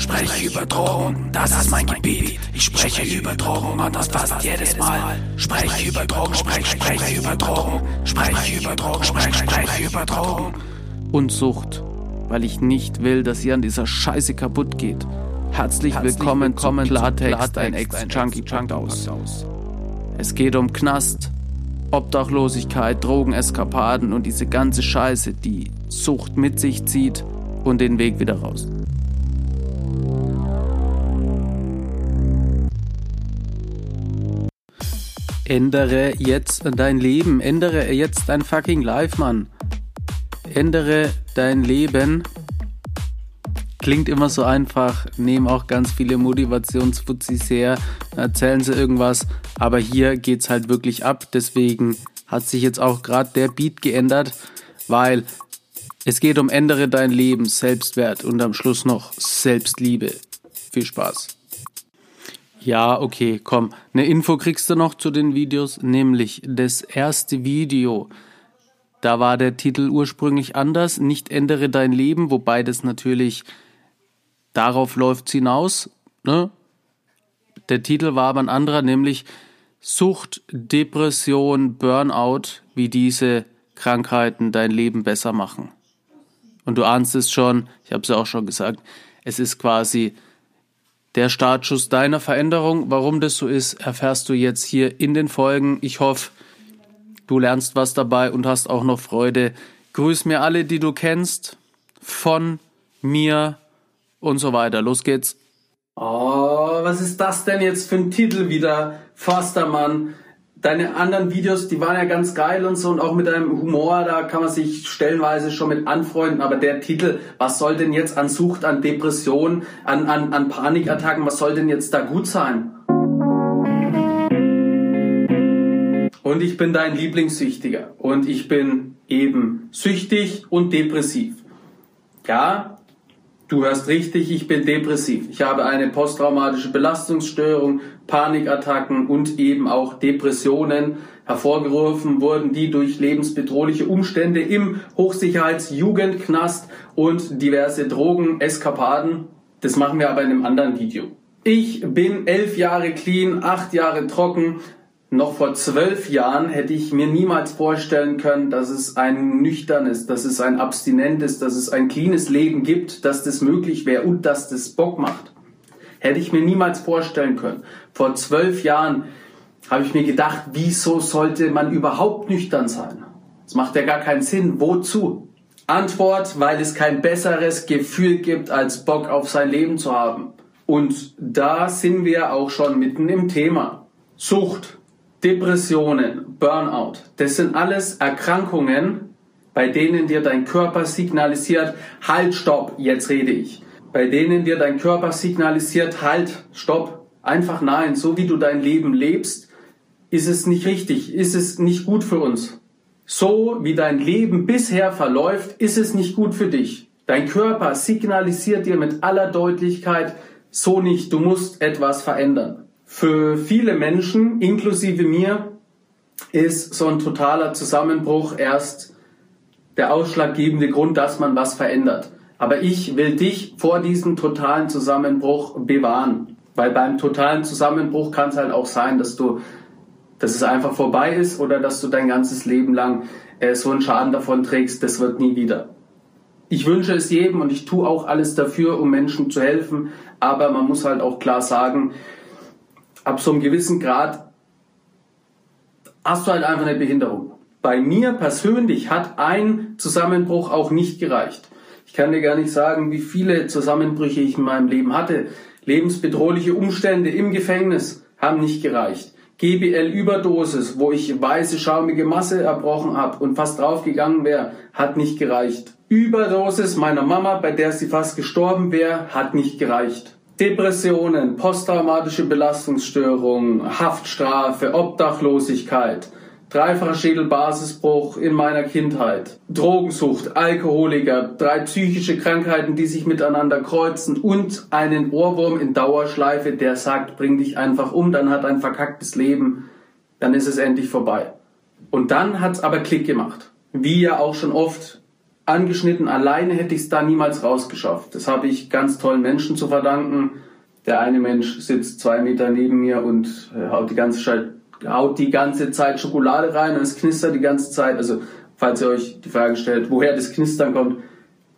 Spreche über Drogen, das ist mein Gebiet. Ich spreche über Drogen und das fast jedes Mal. Spreche über Drogen, spreche, spreche über Drogen. Spreche über Drogen, spreche, spreche über Drogen. Und Sucht, weil ich nicht will, dass ihr an dieser Scheiße kaputt geht. Herzlich, Herzlich willkommen, willkommen zum Klartext, ein Ex-Junkie aus. Es geht um Knast, Obdachlosigkeit, Drogeneskapaden und diese ganze Scheiße, die Sucht mit sich zieht und den Weg wieder raus. Ändere jetzt dein Leben, ändere jetzt dein fucking Life, Mann. Ändere dein Leben. Klingt immer so einfach, nehmen auch ganz viele Motivationsfuzis her, erzählen sie irgendwas, aber hier geht's halt wirklich ab. Deswegen hat sich jetzt auch gerade der Beat geändert, weil es geht um ändere dein Leben, Selbstwert und am Schluss noch Selbstliebe. Viel Spaß. Ja, okay, komm. Eine Info kriegst du noch zu den Videos, nämlich das erste Video. Da war der Titel ursprünglich anders, nicht ändere dein Leben, wobei das natürlich darauf läuft hinaus. Ne? Der Titel war aber ein anderer, nämlich Sucht, Depression, Burnout, wie diese Krankheiten dein Leben besser machen. Und du ahnst es schon, ich habe es ja auch schon gesagt, es ist quasi der Startschuss deiner Veränderung. Warum das so ist, erfährst du jetzt hier in den Folgen. Ich hoffe, du lernst was dabei und hast auch noch Freude. Grüß mir alle, die du kennst, von mir und so weiter. Los geht's. Oh, was ist das denn jetzt für ein Titel wieder? Fastermann deine anderen Videos, die waren ja ganz geil und so und auch mit deinem Humor, da kann man sich stellenweise schon mit anfreunden, aber der Titel, was soll denn jetzt an Sucht, an Depression, an, an, an Panikattacken, was soll denn jetzt da gut sein? Und ich bin dein Lieblingssüchtiger und ich bin eben süchtig und depressiv. Ja, Du hörst richtig, ich bin depressiv. Ich habe eine posttraumatische Belastungsstörung, Panikattacken und eben auch Depressionen hervorgerufen wurden, die durch lebensbedrohliche Umstände im Hochsicherheitsjugendknast und diverse Drogeneskapaden. Das machen wir aber in einem anderen Video. Ich bin elf Jahre clean, acht Jahre trocken, noch vor zwölf Jahren hätte ich mir niemals vorstellen können, dass es ein nüchternes, dass es ein abstinentes, dass es ein cleanes Leben gibt, dass das möglich wäre und dass das Bock macht. Hätte ich mir niemals vorstellen können. Vor zwölf Jahren habe ich mir gedacht, wieso sollte man überhaupt nüchtern sein? Das macht ja gar keinen Sinn. Wozu? Antwort, weil es kein besseres Gefühl gibt, als Bock auf sein Leben zu haben. Und da sind wir auch schon mitten im Thema. Sucht. Depressionen, Burnout, das sind alles Erkrankungen, bei denen dir dein Körper signalisiert, halt, stopp, jetzt rede ich. Bei denen dir dein Körper signalisiert, halt, stopp, einfach nein, so wie du dein Leben lebst, ist es nicht richtig, ist es nicht gut für uns. So wie dein Leben bisher verläuft, ist es nicht gut für dich. Dein Körper signalisiert dir mit aller Deutlichkeit, so nicht, du musst etwas verändern. Für viele Menschen, inklusive mir, ist so ein totaler Zusammenbruch erst der ausschlaggebende Grund, dass man was verändert. Aber ich will dich vor diesem totalen Zusammenbruch bewahren. Weil beim totalen Zusammenbruch kann es halt auch sein, dass du, dass es einfach vorbei ist oder dass du dein ganzes Leben lang äh, so einen Schaden davon trägst, das wird nie wieder. Ich wünsche es jedem und ich tue auch alles dafür, um Menschen zu helfen. Aber man muss halt auch klar sagen, ab so einem gewissen Grad hast du halt einfach eine Behinderung. Bei mir persönlich hat ein Zusammenbruch auch nicht gereicht. Ich kann dir gar nicht sagen, wie viele Zusammenbrüche ich in meinem Leben hatte. Lebensbedrohliche Umstände im Gefängnis haben nicht gereicht. GBL-Überdosis, wo ich weiße schaumige Masse erbrochen habe und fast draufgegangen wäre, hat nicht gereicht. Überdosis meiner Mama, bei der sie fast gestorben wäre, hat nicht gereicht. Depressionen, posttraumatische Belastungsstörungen, Haftstrafe, Obdachlosigkeit, dreifacher Schädelbasisbruch in meiner Kindheit, Drogensucht, Alkoholiker, drei psychische Krankheiten, die sich miteinander kreuzen und einen Ohrwurm in Dauerschleife, der sagt, bring dich einfach um, dann hat ein verkacktes Leben, dann ist es endlich vorbei. Und dann hat's aber Klick gemacht. Wie ja auch schon oft angeschnitten. Alleine hätte ich es da niemals rausgeschafft. Das habe ich ganz tollen Menschen zu verdanken. Der eine Mensch sitzt zwei Meter neben mir und äh, haut die ganze Zeit, haut die ganze Zeit Schokolade rein und es knistert die ganze Zeit. Also, falls ihr euch die Frage stellt, woher das Knistern kommt.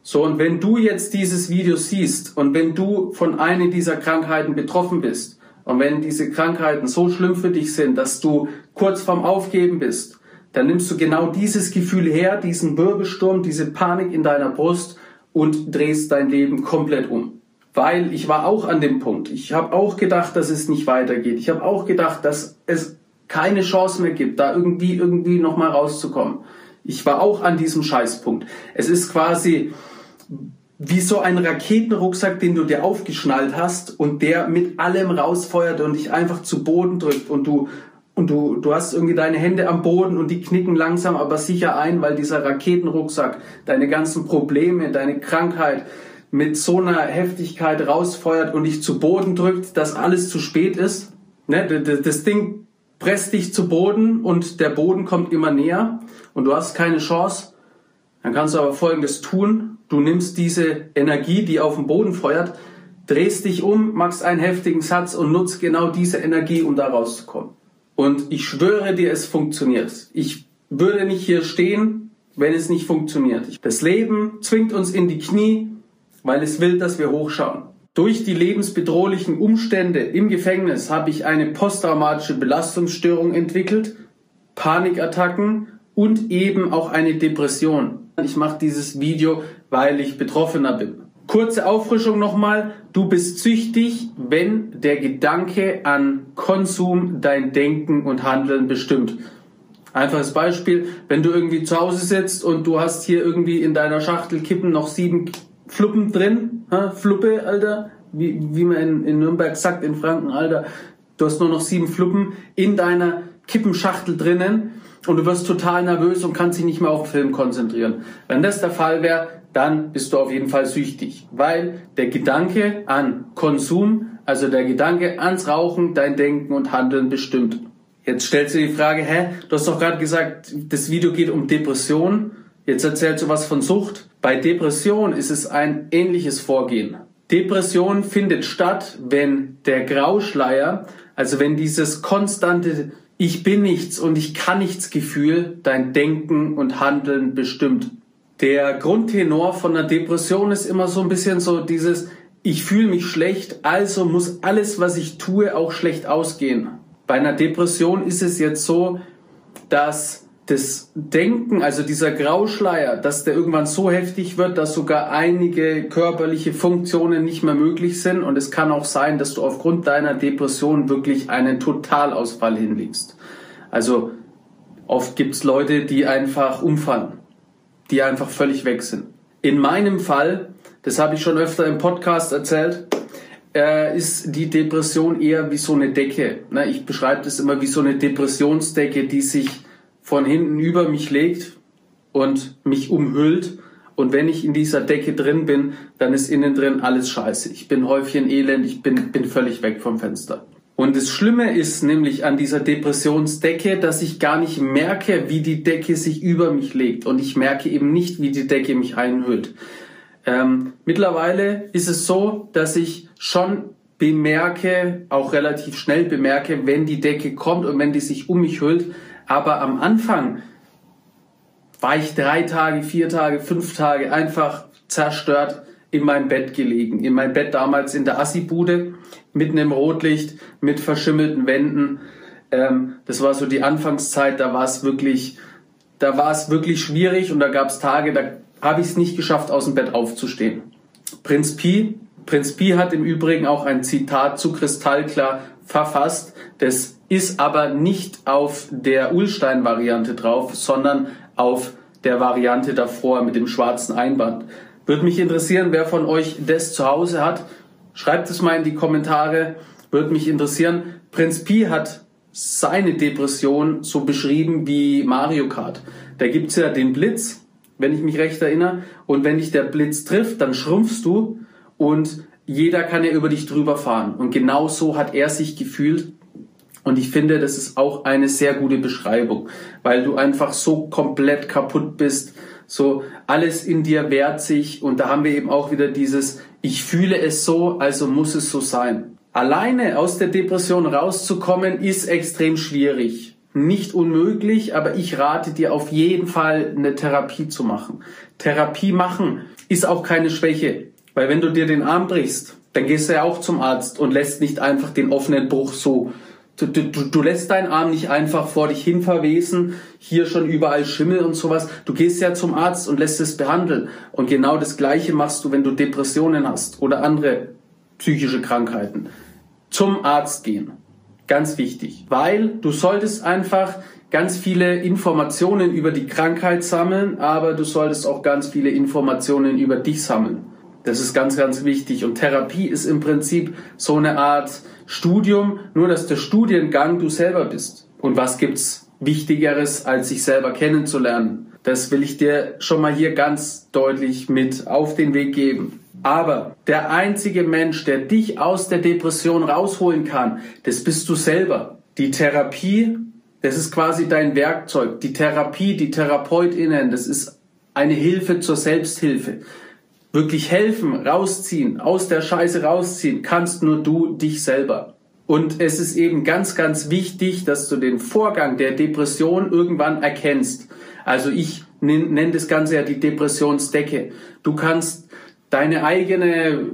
So, und wenn du jetzt dieses Video siehst und wenn du von einer dieser Krankheiten betroffen bist und wenn diese Krankheiten so schlimm für dich sind, dass du kurz vorm Aufgeben bist, dann nimmst du genau dieses Gefühl her, diesen Wirbelsturm, diese Panik in deiner Brust und drehst dein Leben komplett um. Weil ich war auch an dem Punkt. Ich habe auch gedacht, dass es nicht weitergeht. Ich habe auch gedacht, dass es keine Chance mehr gibt, da irgendwie irgendwie noch mal rauszukommen. Ich war auch an diesem Scheißpunkt. Es ist quasi wie so ein Raketenrucksack, den du dir aufgeschnallt hast und der mit allem rausfeuert und dich einfach zu Boden drückt und du und du, du hast irgendwie deine Hände am Boden und die knicken langsam aber sicher ein, weil dieser Raketenrucksack deine ganzen Probleme, deine Krankheit mit so einer Heftigkeit rausfeuert und dich zu Boden drückt, dass alles zu spät ist. Ne? Das Ding presst dich zu Boden und der Boden kommt immer näher und du hast keine Chance. Dann kannst du aber Folgendes tun. Du nimmst diese Energie, die auf dem Boden feuert, drehst dich um, machst einen heftigen Satz und nutzt genau diese Energie, um da rauszukommen. Und ich schwöre dir, es funktioniert. Ich würde nicht hier stehen, wenn es nicht funktioniert. Das Leben zwingt uns in die Knie, weil es will, dass wir hochschauen. Durch die lebensbedrohlichen Umstände im Gefängnis habe ich eine posttraumatische Belastungsstörung entwickelt, Panikattacken und eben auch eine Depression. Ich mache dieses Video, weil ich Betroffener bin. Kurze Auffrischung nochmal. Du bist süchtig, wenn der Gedanke an Konsum dein Denken und Handeln bestimmt. Einfaches Beispiel, wenn du irgendwie zu Hause sitzt und du hast hier irgendwie in deiner Schachtel Kippen noch sieben Fluppen drin, ha? Fluppe, Alter, wie, wie man in, in Nürnberg sagt, in Franken, Alter, du hast nur noch sieben Fluppen in deiner Kippenschachtel drinnen und du wirst total nervös und kannst dich nicht mehr auf den Film konzentrieren. Wenn das der Fall wäre, dann bist du auf jeden Fall süchtig, weil der Gedanke an Konsum, also der Gedanke ans Rauchen, dein Denken und Handeln bestimmt. Jetzt stellst du die Frage, hä, du hast doch gerade gesagt, das Video geht um Depression. Jetzt erzählst du was von Sucht. Bei Depression ist es ein ähnliches Vorgehen. Depression findet statt, wenn der Grauschleier, also wenn dieses konstante Ich bin nichts und ich kann nichts Gefühl dein Denken und Handeln bestimmt der Grundtenor von einer Depression ist immer so ein bisschen so dieses, ich fühle mich schlecht, also muss alles, was ich tue, auch schlecht ausgehen. Bei einer Depression ist es jetzt so, dass das Denken, also dieser Grauschleier, dass der irgendwann so heftig wird, dass sogar einige körperliche Funktionen nicht mehr möglich sind. Und es kann auch sein, dass du aufgrund deiner Depression wirklich einen Totalausfall hinlegst. Also oft gibt's Leute, die einfach umfallen die einfach völlig weg sind. In meinem Fall, das habe ich schon öfter im Podcast erzählt, äh, ist die Depression eher wie so eine Decke. Ich beschreibe das immer wie so eine Depressionsdecke, die sich von hinten über mich legt und mich umhüllt. Und wenn ich in dieser Decke drin bin, dann ist innen drin alles scheiße. Ich bin Häufchen elend, ich bin, bin völlig weg vom Fenster. Und das Schlimme ist nämlich an dieser Depressionsdecke, dass ich gar nicht merke, wie die Decke sich über mich legt. Und ich merke eben nicht, wie die Decke mich einhüllt. Ähm, mittlerweile ist es so, dass ich schon bemerke, auch relativ schnell bemerke, wenn die Decke kommt und wenn die sich um mich hüllt. Aber am Anfang war ich drei Tage, vier Tage, fünf Tage einfach zerstört in meinem Bett gelegen. In meinem Bett damals in der Assibude, mitten im Rotlicht, mit verschimmelten Wänden. Ähm, das war so die Anfangszeit, da war es wirklich, da war es wirklich schwierig und da gab es Tage, da habe ich es nicht geschafft, aus dem Bett aufzustehen. Prinz Pi, Prinz Pi hat im Übrigen auch ein Zitat zu Kristallklar verfasst. Das ist aber nicht auf der Ulstein-Variante drauf, sondern auf der Variante davor mit dem schwarzen Einband. Würde mich interessieren, wer von euch das zu Hause hat. Schreibt es mal in die Kommentare. Würde mich interessieren. Prinz Pi hat seine Depression so beschrieben wie Mario Kart. Da gibt's ja den Blitz, wenn ich mich recht erinnere. Und wenn dich der Blitz trifft, dann schrumpfst du und jeder kann ja über dich drüber fahren. Und genau so hat er sich gefühlt. Und ich finde, das ist auch eine sehr gute Beschreibung, weil du einfach so komplett kaputt bist, So, alles in dir wehrt sich und da haben wir eben auch wieder dieses, ich fühle es so, also muss es so sein. Alleine aus der Depression rauszukommen ist extrem schwierig. Nicht unmöglich, aber ich rate dir auf jeden Fall eine Therapie zu machen. Therapie machen ist auch keine Schwäche, weil wenn du dir den Arm brichst, dann gehst du ja auch zum Arzt und lässt nicht einfach den offenen Bruch so Du, du, du lässt deinen Arm nicht einfach vor dich hin verwesen, hier schon überall Schimmel und sowas. Du gehst ja zum Arzt und lässt es behandeln. Und genau das Gleiche machst du, wenn du Depressionen hast oder andere psychische Krankheiten. Zum Arzt gehen. Ganz wichtig. Weil du solltest einfach ganz viele Informationen über die Krankheit sammeln, aber du solltest auch ganz viele Informationen über dich sammeln. Das ist ganz, ganz wichtig. Und Therapie ist im Prinzip so eine Art Studium, nur dass der Studiengang du selber bist. Und was gibt's Wichtigeres, als sich selber kennenzulernen? Das will ich dir schon mal hier ganz deutlich mit auf den Weg geben. Aber der einzige Mensch, der dich aus der Depression rausholen kann, das bist du selber. Die Therapie, das ist quasi dein Werkzeug. Die Therapie, die TherapeutInnen, das ist eine Hilfe zur Selbsthilfe wirklich helfen, rausziehen, aus der Scheiße rausziehen, kannst nur du dich selber. Und es ist eben ganz, ganz wichtig, dass du den Vorgang der Depression irgendwann erkennst. Also ich nenne das Ganze ja die Depressionsdecke. Du kannst deine eigene,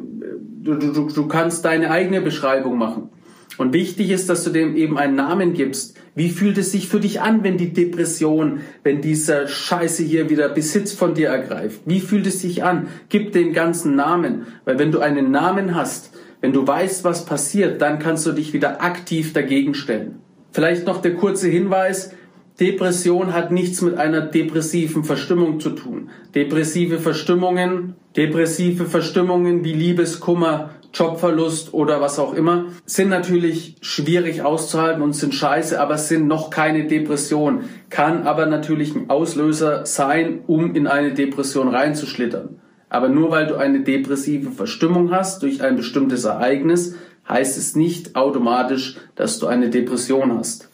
du, du, du kannst deine eigene Beschreibung machen. Und wichtig ist, dass du dem eben einen Namen gibst. Wie fühlt es sich für dich an, wenn die Depression, wenn dieser Scheiße hier wieder Besitz von dir ergreift? Wie fühlt es sich an? Gib den ganzen Namen. Weil wenn du einen Namen hast, wenn du weißt, was passiert, dann kannst du dich wieder aktiv dagegen stellen. Vielleicht noch der kurze Hinweis. Depression hat nichts mit einer depressiven Verstimmung zu tun. Depressive Verstimmungen, depressive Verstimmungen wie Liebeskummer, Jobverlust oder was auch immer, sind natürlich schwierig auszuhalten und sind scheiße, aber sind noch keine Depression. Kann aber natürlich ein Auslöser sein, um in eine Depression reinzuschlittern. Aber nur weil du eine depressive Verstimmung hast durch ein bestimmtes Ereignis, heißt es nicht automatisch, dass du eine Depression hast.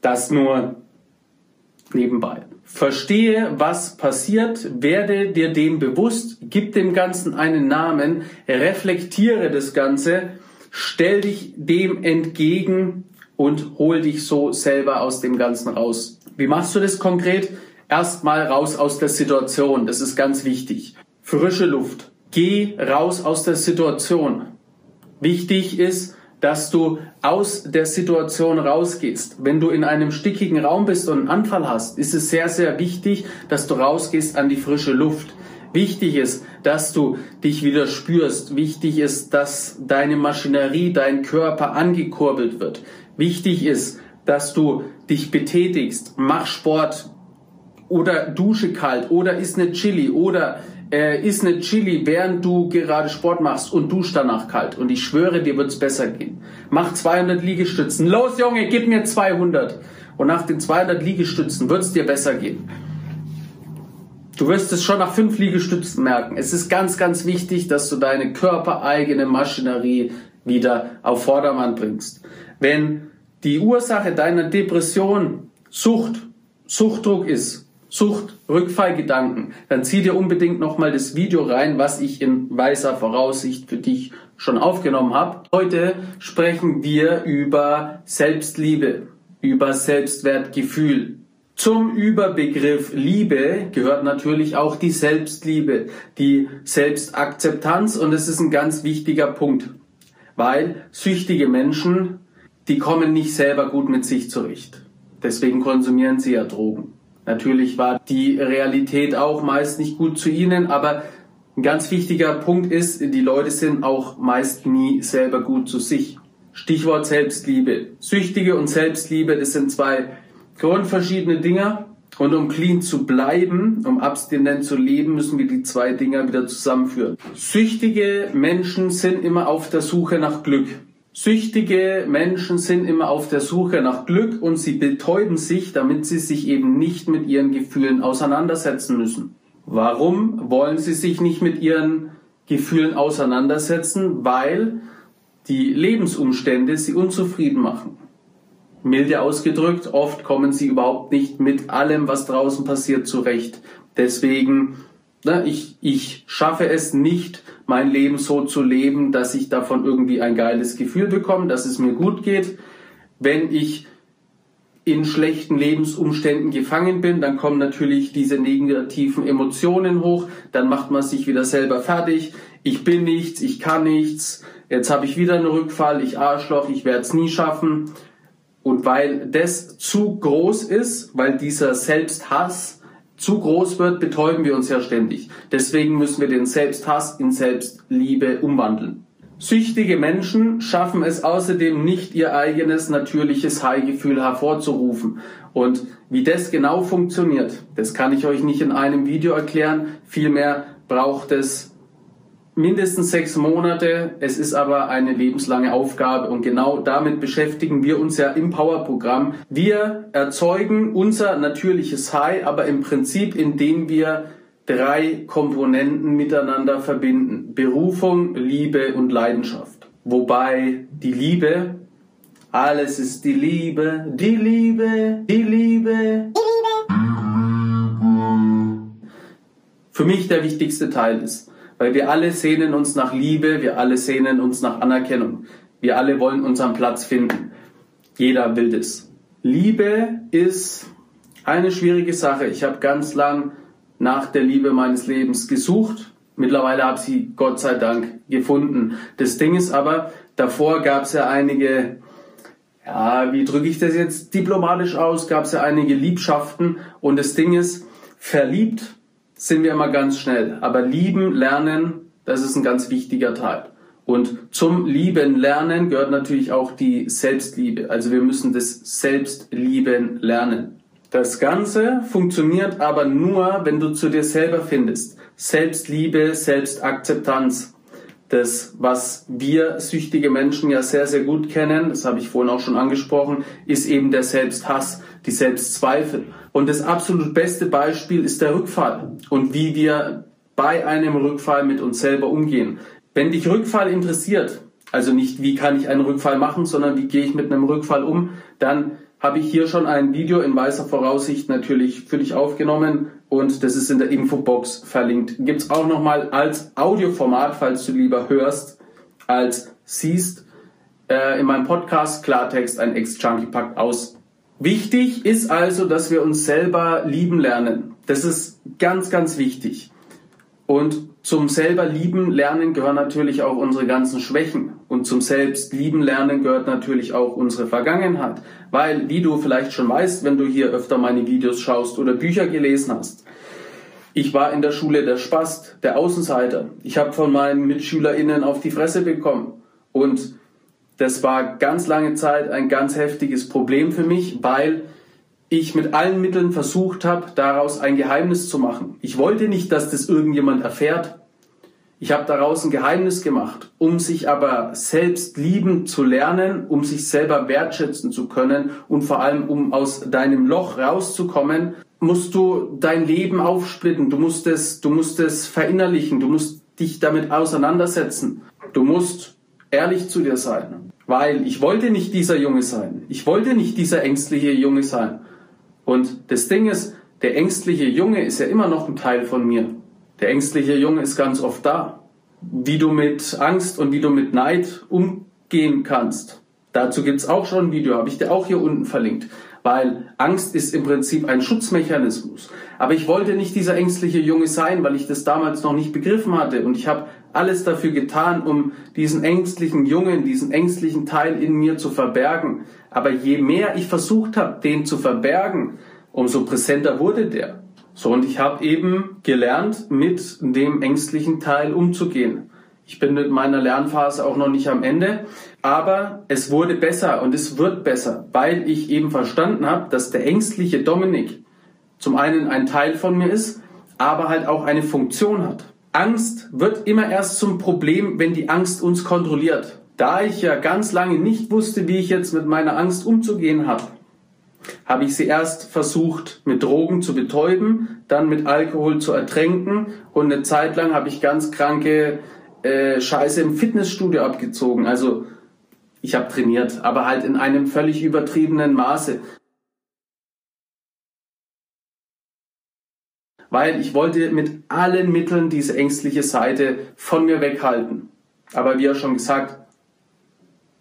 Das nur nebenbei. Verstehe, was passiert, werde dir dem bewusst, gib dem Ganzen einen Namen, reflektiere das Ganze, stell dich dem entgegen und hol dich so selber aus dem Ganzen raus. Wie machst du das konkret? Erstmal raus aus der Situation, das ist ganz wichtig. Frische Luft. Geh raus aus der Situation. Wichtig ist, dass du aus der Situation rausgehst. Wenn du in einem stickigen Raum bist und einen Anfall hast, ist es sehr, sehr wichtig, dass du rausgehst an die frische Luft. Wichtig ist, dass du dich wieder spürst. Wichtig ist, dass deine Maschinerie, dein Körper angekurbelt wird. Wichtig ist, dass du dich betätigst. Mach Sport oder dusche kalt oder isst eine Chili oder äh, isst eine Chili, während du gerade Sport machst und dusch danach kalt. Und ich schwöre, dir wird's besser gehen. Mach 200 Liegestützen. Los, Junge, gib mir 200. Und nach den 200 Liegestützen wird's dir besser gehen. Du wirst es schon nach fünf Liegestützen merken. Es ist ganz, ganz wichtig, dass du deine körpereigene Maschinerie wieder auf Vordermann bringst. Wenn die Ursache deiner Depression Sucht, Suchtdruck ist, Sucht, Rückfallgedanken, dann zieh dir unbedingt nochmal das Video rein, was ich in weißer Voraussicht für dich schon aufgenommen habe. Heute sprechen wir über Selbstliebe, über Selbstwertgefühl. Zum Überbegriff Liebe gehört natürlich auch die Selbstliebe, die Selbstakzeptanz und es ist ein ganz wichtiger Punkt, weil süchtige Menschen, die kommen nicht selber gut mit sich zurecht. Deswegen konsumieren sie ja Drogen. Natürlich war die Realität auch meist nicht gut zu ihnen, aber ein ganz wichtiger Punkt ist, die Leute sind auch meist nie selber gut zu sich. Stichwort Selbstliebe. Süchtige und Selbstliebe, das sind zwei grundverschiedene Dinge. Und um clean zu bleiben, um abstinent zu leben, müssen wir die zwei Dinger wieder zusammenführen. Süchtige Menschen sind immer auf der Suche nach Glück. Süchtige Menschen sind immer auf der Suche nach Glück und sie betäuben sich, damit sie sich eben nicht mit ihren Gefühlen auseinandersetzen müssen. Warum wollen sie sich nicht mit ihren Gefühlen auseinandersetzen? Weil die Lebensumstände sie unzufrieden machen. milde ausgedrückt, oft kommen sie überhaupt nicht mit allem, was draußen passiert, zurecht. Deswegen, na, ich, ich schaffe es nicht, mein Leben so zu leben, dass ich davon irgendwie ein geiles Gefühl bekomme, dass es mir gut geht. Wenn ich in schlechten Lebensumständen gefangen bin, dann kommen natürlich diese negativen Emotionen hoch, dann macht man sich wieder selber fertig. Ich bin nichts, ich kann nichts, jetzt habe ich wieder einen Rückfall, ich Arschloch, ich werde es nie schaffen. Und weil das zu groß ist, weil dieser Selbsthass zu groß wird, betäuben wir uns ja ständig. Deswegen müssen wir den Selbsthass in Selbstliebe umwandeln. Süchtige Menschen schaffen es außerdem nicht, ihr eigenes natürliches High-Gefühl hervorzurufen. Und wie das genau funktioniert, das kann ich euch nicht in einem Video erklären. Vielmehr braucht es mindestens sechs Monate. Es ist aber eine lebenslange Aufgabe und genau damit beschäftigen wir uns ja im Power-Programm. Wir erzeugen unser natürliches High, aber im Prinzip, indem wir drei Komponenten miteinander verbinden. Berufung, Liebe und Leidenschaft. Wobei die Liebe, alles ist die Liebe, die Liebe, die Liebe, die Liebe. Für mich der wichtigste Teil ist, weil wir alle sehnen uns nach Liebe, wir alle sehnen uns nach Anerkennung. Wir alle wollen unseren Platz finden. Jeder will das. Liebe ist eine schwierige Sache. Ich habe ganz lang nach der Liebe meines Lebens gesucht. Mittlerweile habe sie Gott sei Dank gefunden. Das Ding ist aber, davor gab es ja einige, ja, wie drücke ich das jetzt diplomatisch aus, gab es ja einige Liebschaften und das Ding ist, verliebt sind wir immer ganz schnell, aber lieben, lernen, das ist ein ganz wichtiger Teil. Und zum Lieben lernen gehört natürlich auch die Selbstliebe. Also wir müssen das Selbstlieben lernen. Das Ganze funktioniert aber nur, wenn du zu dir selber findest. Selbstliebe, Selbstakzeptanz. Das, was wir süchtige Menschen ja sehr, sehr gut kennen, das habe ich vorhin auch schon angesprochen, ist eben der Selbsthass, die Selbstzweifel. Und das absolut beste Beispiel ist der Rückfall und wie wir bei einem Rückfall mit uns selber umgehen. Wenn dich Rückfall interessiert, also nicht wie kann ich einen Rückfall machen, sondern wie gehe ich mit einem Rückfall um, dann habe ich hier schon ein Video in weißer Voraussicht natürlich für dich aufgenommen und das ist in der Infobox verlinkt. Gibt es auch nochmal als Audioformat, falls du lieber hörst, als siehst, äh, in meinem Podcast Klartext ein Ex-Junkie packt aus. Wichtig ist also, dass wir uns selber lieben lernen. Das ist ganz, ganz wichtig. Und zum selber lieben lernen gehören natürlich auch unsere ganzen Schwächen. Und zum selbst lieben lernen gehört natürlich auch unsere Vergangenheit. Weil, wie du vielleicht schon weißt, wenn du hier öfter meine Videos schaust oder Bücher gelesen hast, ich war in der Schule der Spast, der Außenseiter. Ich habe von meinen MitschülerInnen auf die Fresse bekommen. Und das war ganz lange Zeit ein ganz heftiges Problem für mich, weil ich mit allen Mitteln versucht habe, daraus ein Geheimnis zu machen. Ich wollte nicht, dass das irgendjemand erfährt. Ich habe daraus ein Geheimnis gemacht, um sich aber selbst lieben zu lernen, um sich selber wertschätzen zu können und vor allem um aus deinem Loch rauszukommen, musst du dein Leben aufsplitten. Du musst es, du musst es verinnerlichen. Du musst dich damit auseinandersetzen. Du musst ehrlich zu dir sein, weil ich wollte nicht dieser Junge sein. Ich wollte nicht dieser ängstliche Junge sein. Und das Ding ist, der ängstliche Junge ist ja immer noch ein Teil von mir. Der ängstliche Junge ist ganz oft da. Wie du mit Angst und wie du mit Neid umgehen kannst. Dazu gibt's auch schon ein Video, habe ich dir auch hier unten verlinkt. Weil Angst ist im Prinzip ein Schutzmechanismus. Aber ich wollte nicht dieser ängstliche Junge sein, weil ich das damals noch nicht begriffen hatte. Und ich habe alles dafür getan, um diesen ängstlichen Jungen, diesen ängstlichen Teil in mir zu verbergen. Aber je mehr ich versucht habe, den zu verbergen, umso präsenter wurde der. So, und ich habe eben gelernt, mit dem ängstlichen Teil umzugehen. Ich bin mit meiner Lernphase auch noch nicht am Ende, aber es wurde besser und es wird besser, weil ich eben verstanden habe, dass der ängstliche Dominik zum einen ein Teil von mir ist, aber halt auch eine Funktion hat. Angst wird immer erst zum Problem, wenn die Angst uns kontrolliert. Da ich ja ganz lange nicht wusste, wie ich jetzt mit meiner Angst umzugehen habe, habe ich sie erst versucht mit Drogen zu betäuben, dann mit Alkohol zu ertränken und eine Zeit lang habe ich ganz kranke äh, Scheiße im Fitnessstudio abgezogen. Also Ich habe trainiert, aber halt in einem völlig übertriebenen Maße. Weil ich wollte mit allen Mitteln diese ängstliche Seite von mir weghalten. Aber wie er schon gesagt,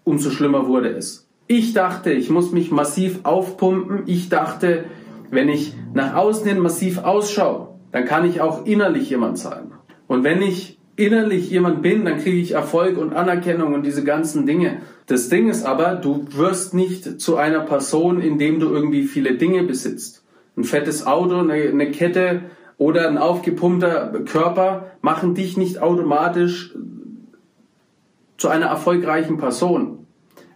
umso schlimmer wurde es. Ich dachte, ich muss mich massiv aufpumpen. Ich dachte, wenn ich nach außen hin massiv ausschaue, dann kann ich auch innerlich jemand sein. Und wenn ich innerlich jemand bin, dann kriege ich Erfolg und Anerkennung und diese ganzen Dinge. Das Ding ist aber, du wirst nicht zu einer Person, indem du irgendwie viele Dinge besitzt. Ein fettes Auto, eine, eine Kette oder ein aufgepumpter Körper machen dich nicht automatisch zu einer erfolgreichen Person.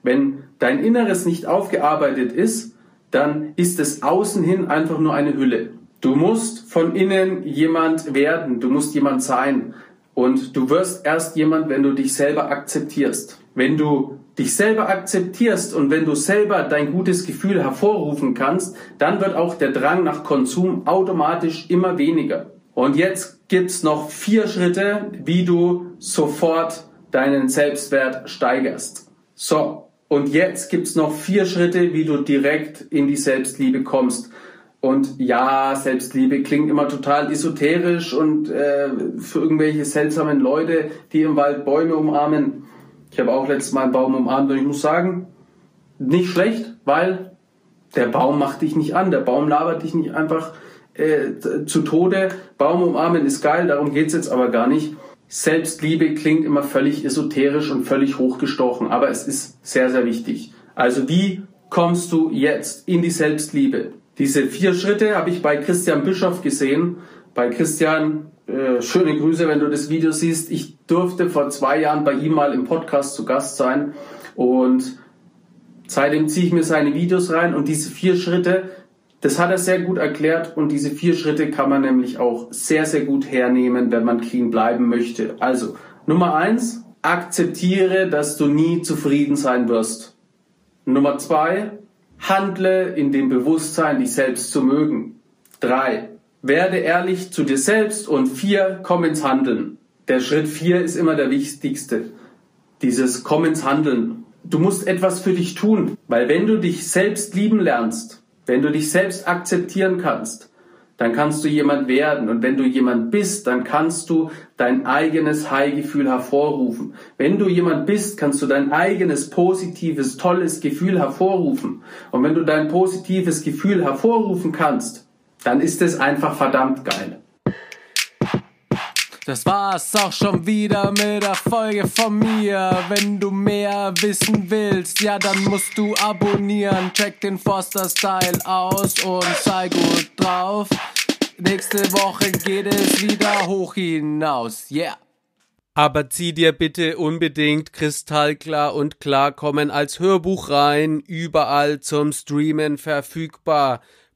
Wenn dein Inneres nicht aufgearbeitet ist, dann ist es außen hin einfach nur eine Hülle. Du musst von innen jemand werden, du musst jemand sein. Und du wirst erst jemand, wenn du dich selber akzeptierst. Wenn du dich selber akzeptierst und wenn du selber dein gutes Gefühl hervorrufen kannst, dann wird auch der Drang nach Konsum automatisch immer weniger. Und jetzt gibt's noch vier Schritte, wie du sofort deinen Selbstwert steigerst. So, und jetzt gibt's noch vier Schritte, wie du direkt in die Selbstliebe kommst. Und ja, Selbstliebe klingt immer total esoterisch und äh, für irgendwelche seltsamen Leute, die im Wald Bäume umarmen. Ich habe auch letztes Mal einen Baum umarmt und ich muss sagen, nicht schlecht, weil der Baum macht dich nicht an, der Baum labert dich nicht einfach äh, zu Tode. Baum umarmen ist geil, darum geht's jetzt aber gar nicht. Selbstliebe klingt immer völlig esoterisch und völlig hochgestochen, aber es ist sehr, sehr wichtig. Also wie kommst du jetzt in die Selbstliebe? Diese vier Schritte habe ich bei Christian Bischoff gesehen. Bei Christian, äh, schöne Grüße, wenn du das Video siehst. Ich durfte vor zwei Jahren bei ihm mal im Podcast zu Gast sein und seitdem ziehe ich mir seine Videos rein und diese vier Schritte, das hat er sehr gut erklärt und diese vier Schritte kann man nämlich auch sehr, sehr gut hernehmen, wenn man clean bleiben möchte. Also, Nummer eins, akzeptiere, dass du nie zufrieden sein wirst. Nummer zwei, Handle in dem Bewusstsein, dich selbst zu mögen. Drei, werde ehrlich zu dir selbst. Und vier, komm ins Handeln. Der Schritt vier ist immer der wichtigste. Dieses komm ins Handeln. Du musst etwas für dich tun, weil wenn du dich selbst lieben lernst, wenn du dich selbst akzeptieren kannst, dann kannst du jemand werden. Und wenn du jemand bist, dann kannst du dein eigenes High-Gefühl hervorrufen. Wenn du jemand bist, kannst du dein eigenes positives, tolles Gefühl hervorrufen. Und wenn du dein positives Gefühl hervorrufen kannst, dann ist es einfach verdammt geil. Das war's auch schon wieder mit der Folge von mir. Wenn du mehr wissen willst, ja, dann musst du abonnieren. Check den Foster Style aus und sei gut drauf. Nächste Woche geht es wieder hoch hinaus. Yeah. Aber zieh dir bitte unbedingt kristallklar und klarkommen als Hörbuch rein, überall zum Streamen verfügbar.